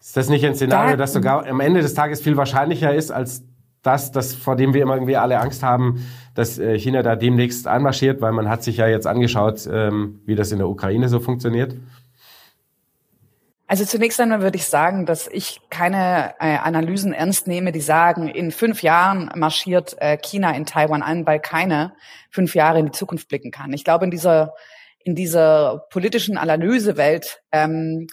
Ist das nicht ein Szenario, das sogar am Ende des Tages viel wahrscheinlicher ist als das, das vor dem wir immer irgendwie alle Angst haben, dass äh, China da demnächst einmarschiert, weil man hat sich ja jetzt angeschaut, ähm, wie das in der Ukraine so funktioniert? Also zunächst einmal würde ich sagen, dass ich keine äh, Analysen ernst nehme, die sagen, in fünf Jahren marschiert äh, China in Taiwan ein, weil keiner fünf Jahre in die Zukunft blicken kann. Ich glaube, in dieser in dieser politischen Analysewelt ähm,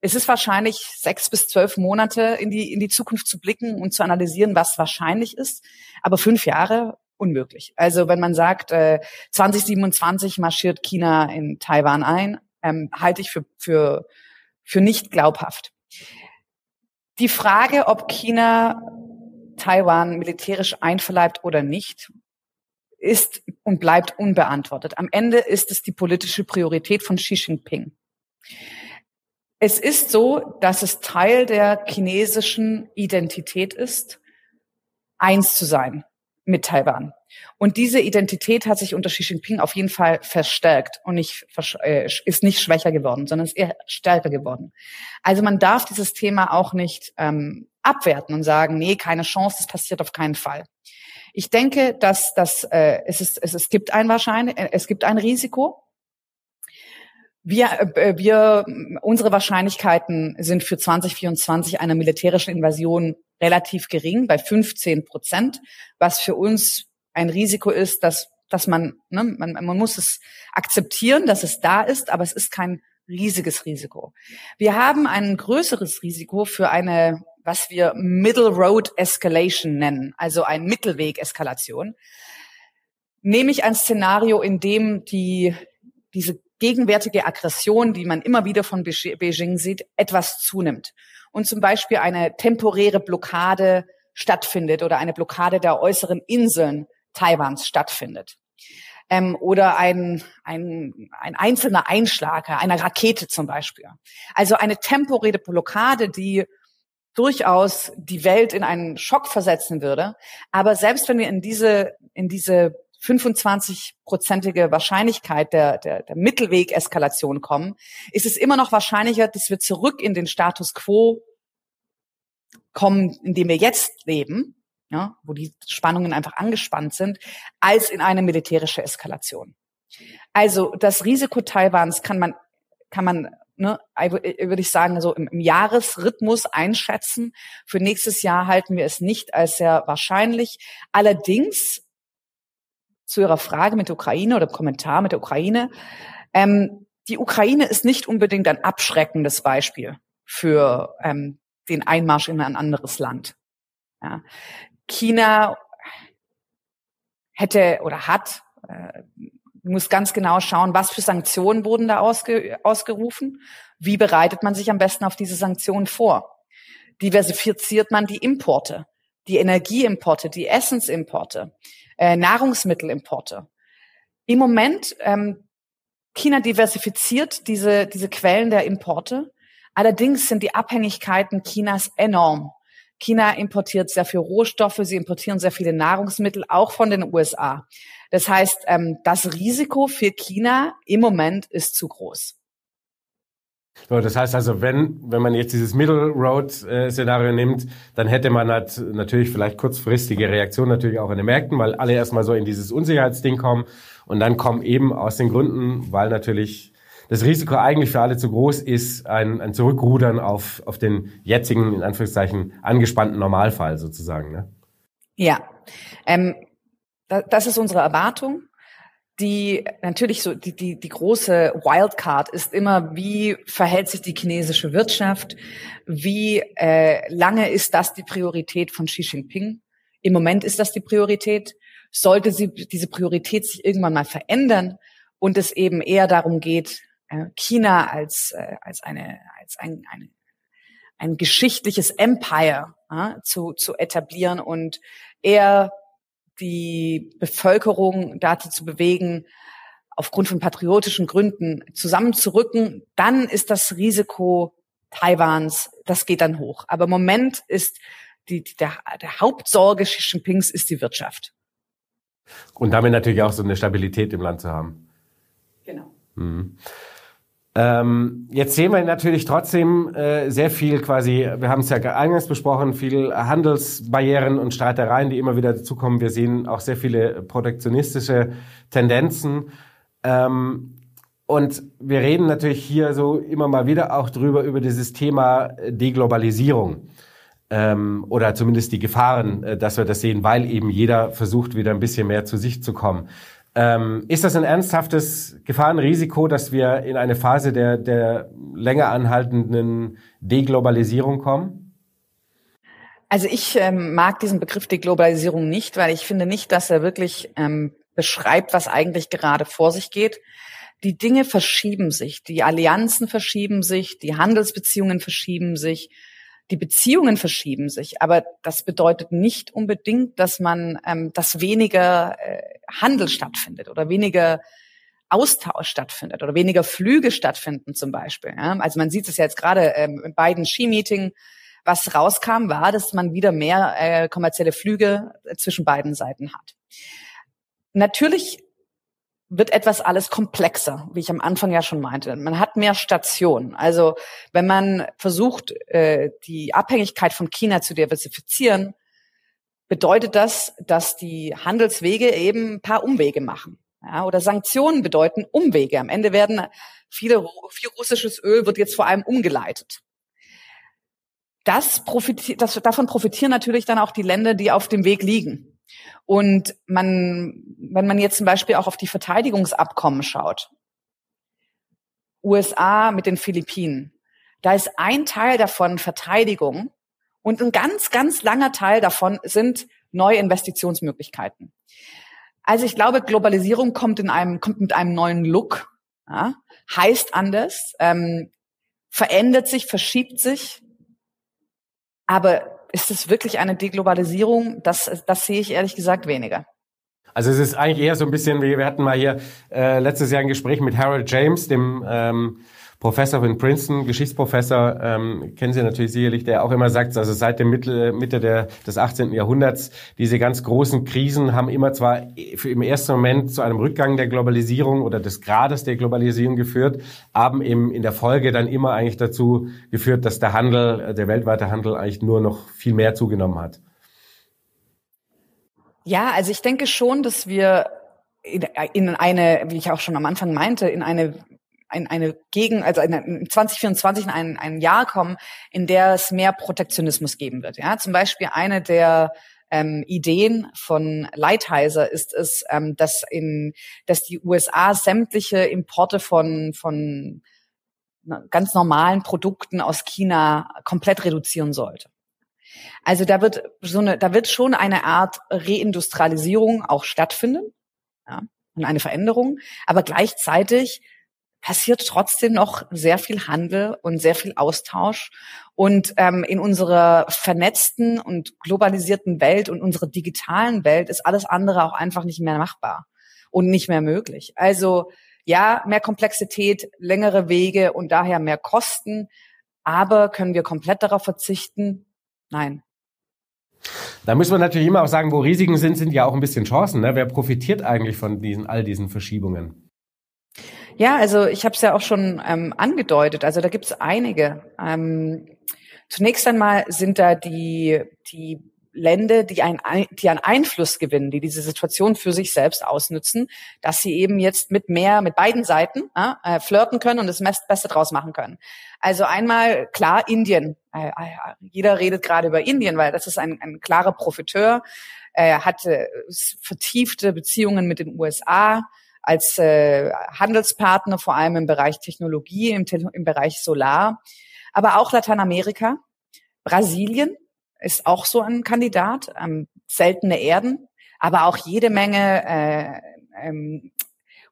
ist es wahrscheinlich sechs bis zwölf Monate in die in die Zukunft zu blicken und zu analysieren, was wahrscheinlich ist. Aber fünf Jahre unmöglich. Also wenn man sagt, äh, 2027 marschiert China in Taiwan ein, ähm, halte ich für für für nicht glaubhaft. Die Frage, ob China Taiwan militärisch einverleibt oder nicht, ist und bleibt unbeantwortet. Am Ende ist es die politische Priorität von Xi Jinping. Es ist so, dass es Teil der chinesischen Identität ist, eins zu sein mit Taiwan. Und diese Identität hat sich unter Xi Jinping auf jeden Fall verstärkt und nicht, äh, ist nicht schwächer geworden, sondern ist eher stärker geworden. Also man darf dieses Thema auch nicht ähm, abwerten und sagen, nee, keine Chance, das passiert auf keinen Fall. Ich denke, dass, dass äh, es, ist, es, es gibt ein wahrscheinlich, äh, es gibt ein Risiko. Wir, äh, wir, unsere Wahrscheinlichkeiten sind für 2024 einer militärischen Invasion relativ gering, bei 15 Prozent, was für uns ein Risiko ist, dass, dass man, ne, man, man muss es akzeptieren, dass es da ist, aber es ist kein riesiges Risiko. Wir haben ein größeres Risiko für eine, was wir Middle Road Escalation nennen, also ein Mittelweg-Eskalation. Nämlich ein Szenario, in dem die, diese gegenwärtige Aggression, die man immer wieder von Beijing sieht, etwas zunimmt. Und zum Beispiel eine temporäre Blockade stattfindet oder eine Blockade der äußeren Inseln Taiwans stattfindet. Ähm, oder ein, ein, ein einzelner Einschlag einer Rakete zum Beispiel. Also eine temporäre Blockade, die durchaus die Welt in einen Schock versetzen würde. Aber selbst wenn wir in diese, in diese 25-prozentige Wahrscheinlichkeit der, der, der Mittelweg-Eskalation kommen, ist es immer noch wahrscheinlicher, dass wir zurück in den Status quo kommen, in dem wir jetzt leben, ja, wo die Spannungen einfach angespannt sind, als in eine militärische Eskalation. Also das Risiko Taiwans kann man, kann man ne, würde ich sagen, so im, im Jahresrhythmus einschätzen. Für nächstes Jahr halten wir es nicht als sehr wahrscheinlich. Allerdings zu Ihrer Frage mit der Ukraine oder Kommentar mit der Ukraine. Ähm, die Ukraine ist nicht unbedingt ein abschreckendes Beispiel für ähm, den Einmarsch in ein anderes Land. Ja. China hätte oder hat, äh, muss ganz genau schauen, was für Sanktionen wurden da ausge, ausgerufen, wie bereitet man sich am besten auf diese Sanktionen vor. Diversifiziert man die Importe, die Energieimporte, die Essensimporte, äh, Nahrungsmittelimporte. Im Moment, ähm, China diversifiziert diese, diese Quellen der Importe. Allerdings sind die Abhängigkeiten Chinas enorm. China importiert sehr viel Rohstoffe, sie importieren sehr viele Nahrungsmittel, auch von den USA. Das heißt, ähm, das Risiko für China im Moment ist zu groß. So, das heißt also, wenn, wenn man jetzt dieses Middle Road äh, nimmt, dann hätte man halt natürlich vielleicht kurzfristige Reaktionen natürlich auch in den Märkten, weil alle erstmal so in dieses Unsicherheitsding kommen und dann kommen eben aus den Gründen, weil natürlich das Risiko eigentlich für alle zu groß ist, ein, ein Zurückrudern auf, auf den jetzigen, in Anführungszeichen, angespannten Normalfall sozusagen. Ne? Ja, ähm, das ist unsere Erwartung die natürlich so die, die, die große Wildcard ist immer, wie verhält sich die chinesische Wirtschaft, wie äh, lange ist das die Priorität von Xi Jinping? Im Moment ist das die Priorität. Sollte sie diese Priorität sich irgendwann mal verändern und es eben eher darum geht, äh, China als äh, als eine als ein, eine, ein geschichtliches Empire äh, zu zu etablieren und eher die Bevölkerung dazu zu bewegen, aufgrund von patriotischen Gründen zusammenzurücken, dann ist das Risiko Taiwans, das geht dann hoch. Aber im Moment ist die, der, der Hauptsorge Xi Jinpings ist die Wirtschaft. Und damit natürlich auch so eine Stabilität im Land zu haben. Genau. Mhm. Ähm, jetzt sehen wir natürlich trotzdem äh, sehr viel quasi, wir haben es ja eingangs besprochen, viel Handelsbarrieren und Streitereien, die immer wieder dazukommen. Wir sehen auch sehr viele protektionistische Tendenzen. Ähm, und wir reden natürlich hier so immer mal wieder auch drüber, über dieses Thema Deglobalisierung. Ähm, oder zumindest die Gefahren, äh, dass wir das sehen, weil eben jeder versucht, wieder ein bisschen mehr zu sich zu kommen. Ähm, ist das ein ernsthaftes Gefahrenrisiko, dass wir in eine Phase der, der länger anhaltenden Deglobalisierung kommen? Also ich ähm, mag diesen Begriff Deglobalisierung nicht, weil ich finde nicht, dass er wirklich ähm, beschreibt, was eigentlich gerade vor sich geht. Die Dinge verschieben sich, die Allianzen verschieben sich, die Handelsbeziehungen verschieben sich, die Beziehungen verschieben sich, aber das bedeutet nicht unbedingt, dass man, ähm, dass weniger äh, Handel stattfindet oder weniger Austausch stattfindet oder weniger Flüge stattfinden zum Beispiel. Ja? Also man sieht es ja jetzt gerade ähm, in beiden Ski-Meeting, was rauskam, war, dass man wieder mehr äh, kommerzielle Flüge zwischen beiden Seiten hat. Natürlich wird etwas alles komplexer, wie ich am Anfang ja schon meinte. Man hat mehr Stationen. Also wenn man versucht, äh, die Abhängigkeit von China zu diversifizieren, bedeutet das, dass die Handelswege eben ein paar Umwege machen. Ja, oder Sanktionen bedeuten Umwege. Am Ende werden viele, viel russisches Öl wird jetzt vor allem umgeleitet. Das profitiert, das, davon profitieren natürlich dann auch die Länder, die auf dem Weg liegen. Und man, wenn man jetzt zum Beispiel auch auf die Verteidigungsabkommen schaut, USA mit den Philippinen, da ist ein Teil davon Verteidigung und ein ganz, ganz langer Teil davon sind neue Investitionsmöglichkeiten. Also ich glaube, Globalisierung kommt in einem, kommt mit einem neuen Look, ja, heißt anders, ähm, verändert sich, verschiebt sich, aber ist es wirklich eine Deglobalisierung? Das, das sehe ich ehrlich gesagt weniger. Also es ist eigentlich eher so ein bisschen wie, wir hatten mal hier äh, letztes Jahr ein Gespräch mit Harold James, dem ähm, Professor in Princeton, Geschichtsprofessor, ähm, kennen Sie natürlich sicherlich, der auch immer sagt, also seit der Mitte, Mitte der, des 18. Jahrhunderts, diese ganz großen Krisen haben immer zwar für im ersten Moment zu einem Rückgang der Globalisierung oder des Grades der Globalisierung geführt, haben eben in der Folge dann immer eigentlich dazu geführt, dass der Handel, der weltweite Handel eigentlich nur noch viel mehr zugenommen hat. Ja, also ich denke schon, dass wir in, in eine, wie ich auch schon am Anfang meinte, in eine ein, eine Gegen, also in 2024 in ein, ein Jahr kommen, in der es mehr Protektionismus geben wird. Ja, zum Beispiel eine der ähm, Ideen von Lighthizer ist es, ähm, dass in, dass die USA sämtliche Importe von von ganz normalen Produkten aus China komplett reduzieren sollte. Also da wird so eine, da wird schon eine Art Reindustrialisierung auch stattfinden, ja, und eine Veränderung, aber gleichzeitig passiert trotzdem noch sehr viel Handel und sehr viel Austausch. Und ähm, in unserer vernetzten und globalisierten Welt und unserer digitalen Welt ist alles andere auch einfach nicht mehr machbar und nicht mehr möglich. Also ja, mehr Komplexität, längere Wege und daher mehr Kosten. Aber können wir komplett darauf verzichten? Nein. Da muss man natürlich immer auch sagen, wo Risiken sind, sind ja auch ein bisschen Chancen. Ne? Wer profitiert eigentlich von diesen all diesen Verschiebungen? Ja, also ich habe es ja auch schon ähm, angedeutet. Also da gibt es einige. Ähm, zunächst einmal sind da die die Länder, die, ein, die an Einfluss gewinnen, die diese Situation für sich selbst ausnützen, dass sie eben jetzt mit mehr, mit beiden Seiten äh, flirten können und das Beste draus machen können. Also einmal klar Indien. Äh, äh, jeder redet gerade über Indien, weil das ist ein, ein klarer Profiteur. Er hatte vertiefte Beziehungen mit den USA als äh, Handelspartner, vor allem im Bereich Technologie, im, im Bereich Solar, aber auch Lateinamerika, Brasilien ist auch so ein Kandidat, ähm, seltene Erden, aber auch jede Menge äh, ähm,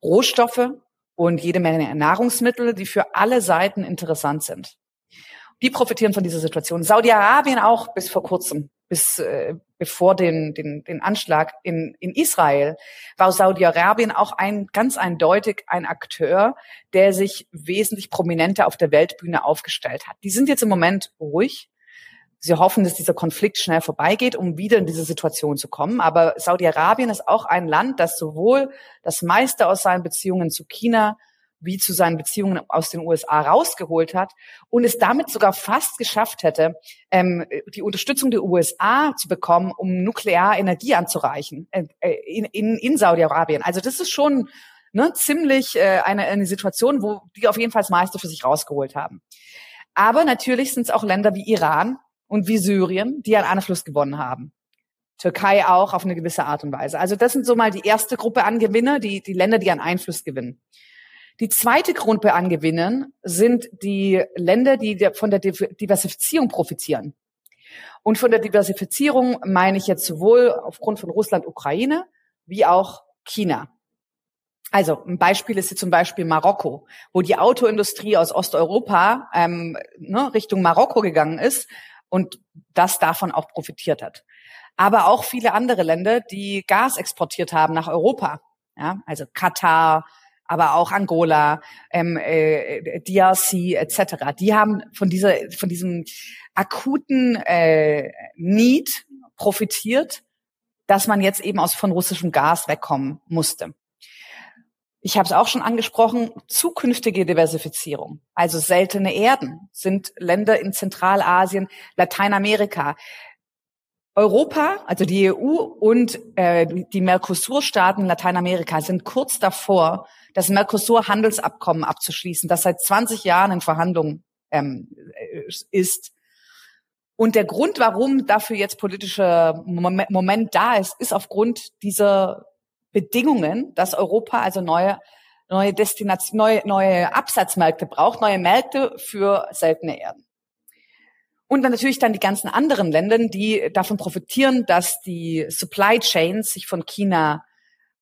Rohstoffe und jede Menge Nahrungsmittel, die für alle Seiten interessant sind. Die profitieren von dieser Situation. Saudi-Arabien auch bis vor kurzem bis äh, bevor den, den, den Anschlag in, in Israel, war Saudi-Arabien auch ein ganz eindeutig ein Akteur, der sich wesentlich prominenter auf der Weltbühne aufgestellt hat. Die sind jetzt im Moment ruhig. Sie hoffen, dass dieser Konflikt schnell vorbeigeht, um wieder in diese Situation zu kommen. Aber Saudi-Arabien ist auch ein Land, das sowohl das meiste aus seinen Beziehungen zu China wie zu seinen Beziehungen aus den USA rausgeholt hat und es damit sogar fast geschafft hätte, ähm, die Unterstützung der USA zu bekommen, um Nuklearenergie anzureichen äh, in, in, in Saudi-Arabien. Also das ist schon ne, ziemlich äh, eine, eine Situation, wo die auf jeden Fall das meiste für sich rausgeholt haben. Aber natürlich sind es auch Länder wie Iran und wie Syrien, die an Einfluss gewonnen haben. Türkei auch auf eine gewisse Art und Weise. Also das sind so mal die erste Gruppe an Gewinner, die, die Länder, die an Einfluss gewinnen. Die zweite Gruppe an Gewinnen sind die Länder, die von der Diversifizierung profitieren. Und von der Diversifizierung meine ich jetzt sowohl aufgrund von Russland, Ukraine, wie auch China. Also ein Beispiel ist hier zum Beispiel Marokko, wo die Autoindustrie aus Osteuropa ähm, ne, Richtung Marokko gegangen ist und das davon auch profitiert hat. Aber auch viele andere Länder, die Gas exportiert haben nach Europa. Ja, also Katar, aber auch Angola, ähm, äh, DRC etc. Die haben von dieser, von diesem akuten äh, Need profitiert, dass man jetzt eben aus von russischem Gas wegkommen musste. Ich habe es auch schon angesprochen, zukünftige Diversifizierung, also seltene Erden sind Länder in Zentralasien, Lateinamerika, Europa, also die EU und äh, die Mercosur-Staaten Lateinamerika sind kurz davor, das Mercosur-Handelsabkommen abzuschließen, das seit 20 Jahren in Verhandlungen ähm, ist. Und der Grund, warum dafür jetzt politischer Moment da ist, ist aufgrund dieser Bedingungen, dass Europa also neue neue Destination, neue, neue Absatzmärkte braucht, neue Märkte für seltene Erden. Und dann natürlich dann die ganzen anderen Länder, die davon profitieren, dass die Supply Chains sich von China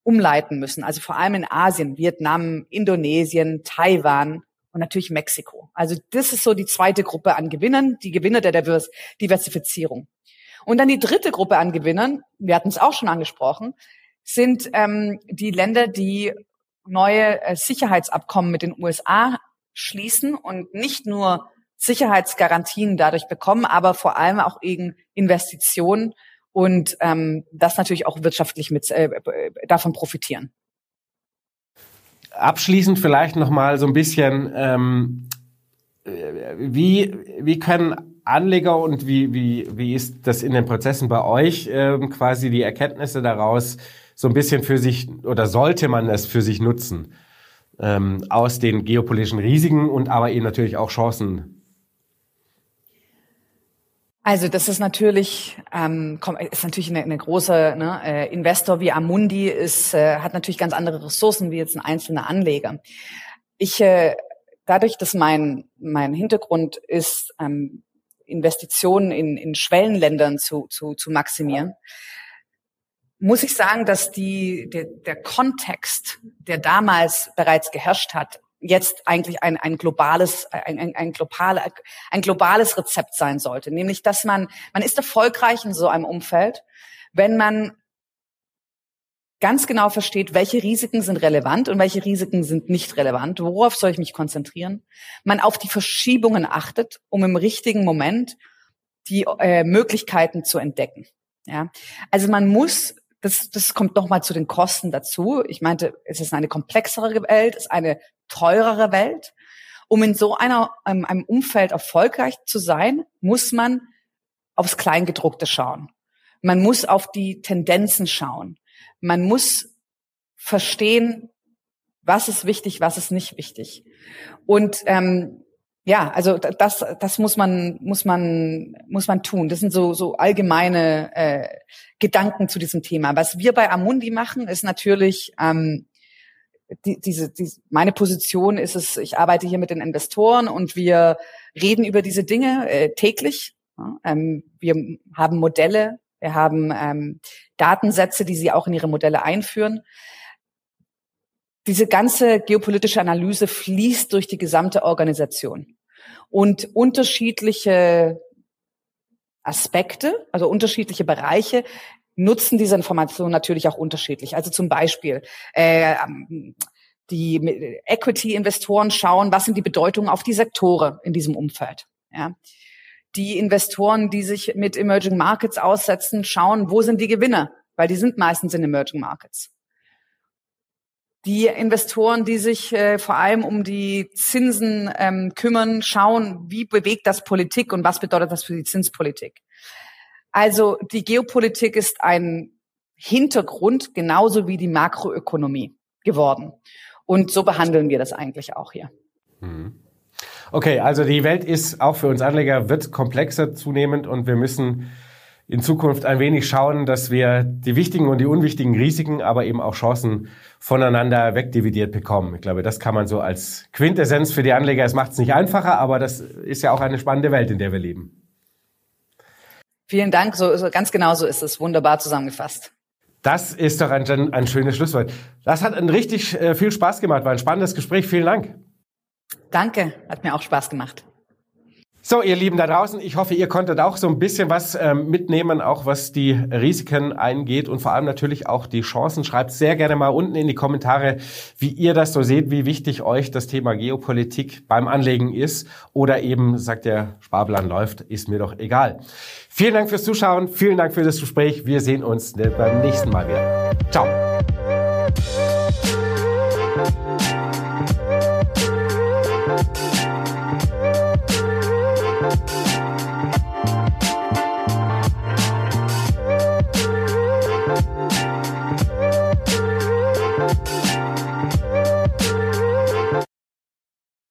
umleiten müssen. Also vor allem in Asien, Vietnam, Indonesien, Taiwan und natürlich Mexiko. Also das ist so die zweite Gruppe an Gewinnern, die Gewinner der Diversifizierung. Und dann die dritte Gruppe an Gewinnern, wir hatten es auch schon angesprochen, sind ähm, die Länder, die neue äh, Sicherheitsabkommen mit den USA schließen und nicht nur Sicherheitsgarantien dadurch bekommen, aber vor allem auch eben Investitionen und ähm, das natürlich auch wirtschaftlich mit äh, davon profitieren. Abschließend vielleicht noch mal so ein bisschen, ähm, wie wie können Anleger und wie wie wie ist das in den Prozessen bei euch ähm, quasi die Erkenntnisse daraus so ein bisschen für sich oder sollte man es für sich nutzen ähm, aus den geopolitischen Risiken und aber eben natürlich auch Chancen also das ist natürlich ähm, ist natürlich eine, eine große ne, äh, Investor wie Amundi ist äh, hat natürlich ganz andere Ressourcen wie jetzt ein einzelner Anleger. Ich äh, dadurch, dass mein mein Hintergrund ist ähm, Investitionen in, in Schwellenländern zu, zu, zu maximieren, muss ich sagen, dass die, der, der Kontext, der damals bereits geherrscht hat, jetzt eigentlich ein, ein globales, ein, ein, ein, globale, ein globales Rezept sein sollte. Nämlich, dass man, man ist erfolgreich in so einem Umfeld, wenn man ganz genau versteht, welche Risiken sind relevant und welche Risiken sind nicht relevant. Worauf soll ich mich konzentrieren? Man auf die Verschiebungen achtet, um im richtigen Moment die äh, Möglichkeiten zu entdecken. Ja, also man muss das, das kommt nochmal zu den Kosten dazu. Ich meinte, es ist eine komplexere Welt, es ist eine teurere Welt. Um in so einer, ähm, einem Umfeld erfolgreich zu sein, muss man aufs Kleingedruckte schauen. Man muss auf die Tendenzen schauen. Man muss verstehen, was ist wichtig, was ist nicht wichtig. Und ähm, ja, also das, das muss man, muss man, muss man tun. Das sind so, so allgemeine äh, Gedanken zu diesem Thema. Was wir bei Amundi machen, ist natürlich ähm, die, diese, die, meine Position ist es, ich arbeite hier mit den Investoren und wir reden über diese Dinge äh, täglich. Ja, ähm, wir haben Modelle, wir haben ähm, Datensätze, die sie auch in ihre Modelle einführen diese ganze geopolitische Analyse fließt durch die gesamte Organisation und unterschiedliche Aspekte, also unterschiedliche Bereiche nutzen diese Information natürlich auch unterschiedlich. Also zum Beispiel äh, die Equity-Investoren schauen, was sind die Bedeutungen auf die Sektore in diesem Umfeld. Ja. Die Investoren, die sich mit Emerging Markets aussetzen, schauen, wo sind die Gewinne, weil die sind meistens in Emerging Markets die Investoren, die sich äh, vor allem um die Zinsen ähm, kümmern, schauen, wie bewegt das Politik und was bedeutet das für die Zinspolitik. Also die Geopolitik ist ein Hintergrund genauso wie die Makroökonomie geworden. Und so behandeln wir das eigentlich auch hier. Mhm. Okay, also die Welt ist auch für uns Anleger wird komplexer zunehmend und wir müssen in Zukunft ein wenig schauen, dass wir die wichtigen und die unwichtigen Risiken, aber eben auch Chancen voneinander wegdividiert bekommen. Ich glaube, das kann man so als Quintessenz für die Anleger. Es macht es nicht einfacher, aber das ist ja auch eine spannende Welt, in der wir leben. Vielen Dank. So, so ganz genau so ist es. Wunderbar zusammengefasst. Das ist doch ein, ein schönes Schlusswort. Das hat ein richtig äh, viel Spaß gemacht. War ein spannendes Gespräch. Vielen Dank. Danke. Hat mir auch Spaß gemacht. So, ihr Lieben da draußen, ich hoffe, ihr konntet auch so ein bisschen was ähm, mitnehmen, auch was die Risiken eingeht und vor allem natürlich auch die Chancen. Schreibt sehr gerne mal unten in die Kommentare, wie ihr das so seht, wie wichtig euch das Thema Geopolitik beim Anlegen ist oder eben sagt der Sparplan läuft, ist mir doch egal. Vielen Dank fürs Zuschauen, vielen Dank für das Gespräch. Wir sehen uns beim nächsten Mal wieder. Ciao.